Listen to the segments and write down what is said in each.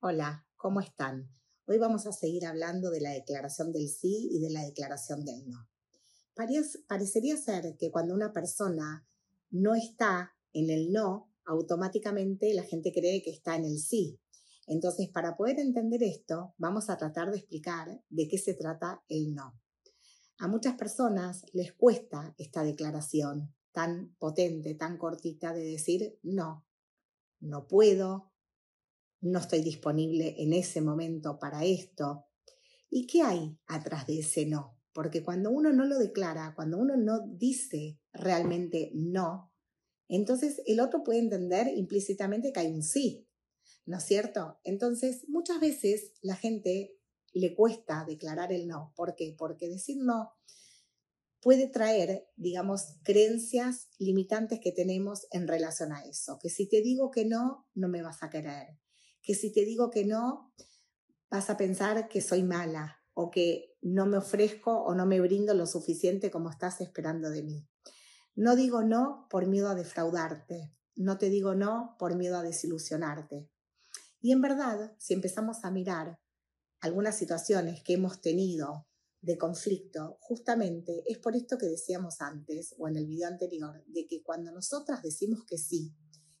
Hola, ¿cómo están? Hoy vamos a seguir hablando de la declaración del sí y de la declaración del no. Parecería ser que cuando una persona no está en el no, automáticamente la gente cree que está en el sí. Entonces, para poder entender esto, vamos a tratar de explicar de qué se trata el no. A muchas personas les cuesta esta declaración tan potente, tan cortita de decir no, no puedo, no estoy disponible en ese momento para esto. ¿Y qué hay atrás de ese no? Porque cuando uno no lo declara, cuando uno no dice realmente no, entonces el otro puede entender implícitamente que hay un sí, ¿no es cierto? Entonces muchas veces la gente le cuesta declarar el no. ¿Por qué? Porque decir no puede traer, digamos, creencias limitantes que tenemos en relación a eso. Que si te digo que no, no me vas a querer. Que si te digo que no, vas a pensar que soy mala o que no me ofrezco o no me brindo lo suficiente como estás esperando de mí. No digo no por miedo a defraudarte, no te digo no por miedo a desilusionarte. Y en verdad, si empezamos a mirar algunas situaciones que hemos tenido de conflicto, justamente es por esto que decíamos antes o en el video anterior, de que cuando nosotras decimos que sí,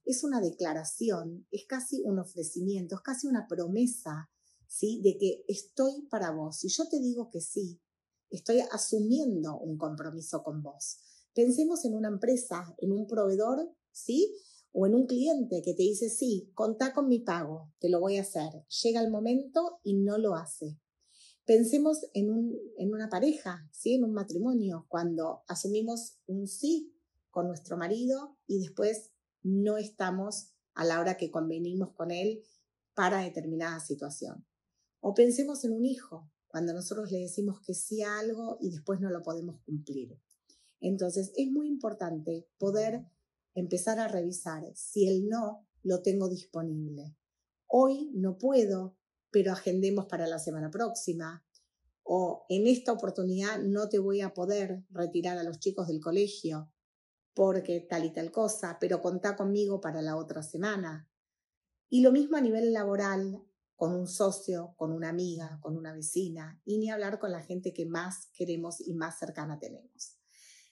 es una declaración, es casi un ofrecimiento, es casi una promesa, ¿sí? De que estoy para vos. Si yo te digo que sí, estoy asumiendo un compromiso con vos. Pensemos en una empresa, en un proveedor, ¿sí? O en un cliente que te dice, sí, contá con mi pago, te lo voy a hacer. Llega el momento y no lo hace. Pensemos en, un, en una pareja, ¿sí? En un matrimonio, cuando asumimos un sí con nuestro marido y después no estamos a la hora que convenimos con él para determinada situación. O pensemos en un hijo, cuando nosotros le decimos que sí a algo y después no lo podemos cumplir. Entonces, es muy importante poder empezar a revisar si el no lo tengo disponible. Hoy no puedo, pero agendemos para la semana próxima. O en esta oportunidad no te voy a poder retirar a los chicos del colegio porque tal y tal cosa, pero contá conmigo para la otra semana. Y lo mismo a nivel laboral, con un socio, con una amiga, con una vecina, y ni hablar con la gente que más queremos y más cercana tenemos.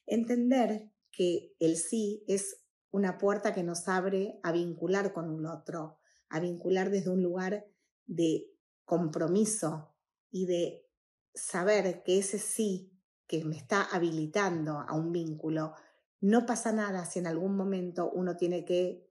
Entender que el sí es una puerta que nos abre a vincular con un otro, a vincular desde un lugar de compromiso y de saber que ese sí que me está habilitando a un vínculo no pasa nada si en algún momento uno tiene que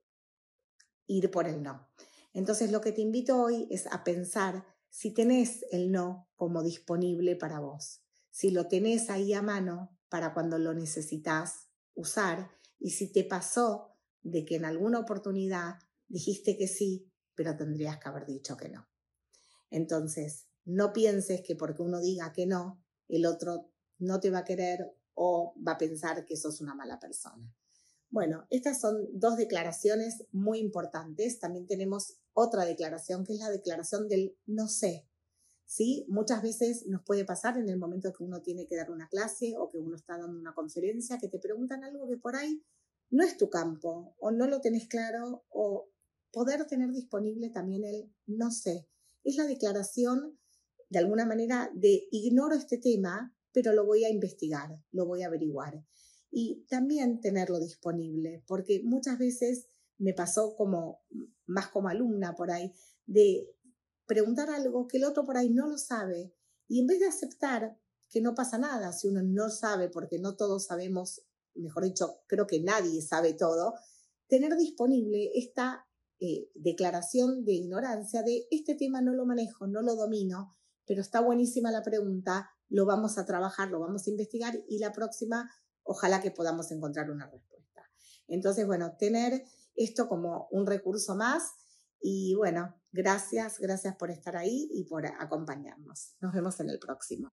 ir por el no. Entonces lo que te invito hoy es a pensar si tenés el no como disponible para vos, si lo tenés ahí a mano para cuando lo necesitas usar y si te pasó de que en alguna oportunidad dijiste que sí, pero tendrías que haber dicho que no. Entonces, no pienses que porque uno diga que no, el otro no te va a querer o va a pensar que sos una mala persona. Bueno, estas son dos declaraciones muy importantes. También tenemos otra declaración que es la declaración del no sé. ¿Sí? Muchas veces nos puede pasar en el momento que uno tiene que dar una clase o que uno está dando una conferencia que te preguntan algo que por ahí no es tu campo o no lo tenés claro o poder tener disponible también el no sé. Es la declaración de alguna manera de ignoro este tema, pero lo voy a investigar, lo voy a averiguar. Y también tenerlo disponible, porque muchas veces me pasó como, más como alumna por ahí, de preguntar algo que el otro por ahí no lo sabe, y en vez de aceptar que no pasa nada si uno no sabe, porque no todos sabemos, mejor dicho, creo que nadie sabe todo, tener disponible esta eh, declaración de ignorancia de este tema no lo manejo, no lo domino, pero está buenísima la pregunta, lo vamos a trabajar, lo vamos a investigar y la próxima ojalá que podamos encontrar una respuesta. Entonces, bueno, tener esto como un recurso más y bueno, gracias, gracias por estar ahí y por acompañarnos. Nos vemos en el próximo.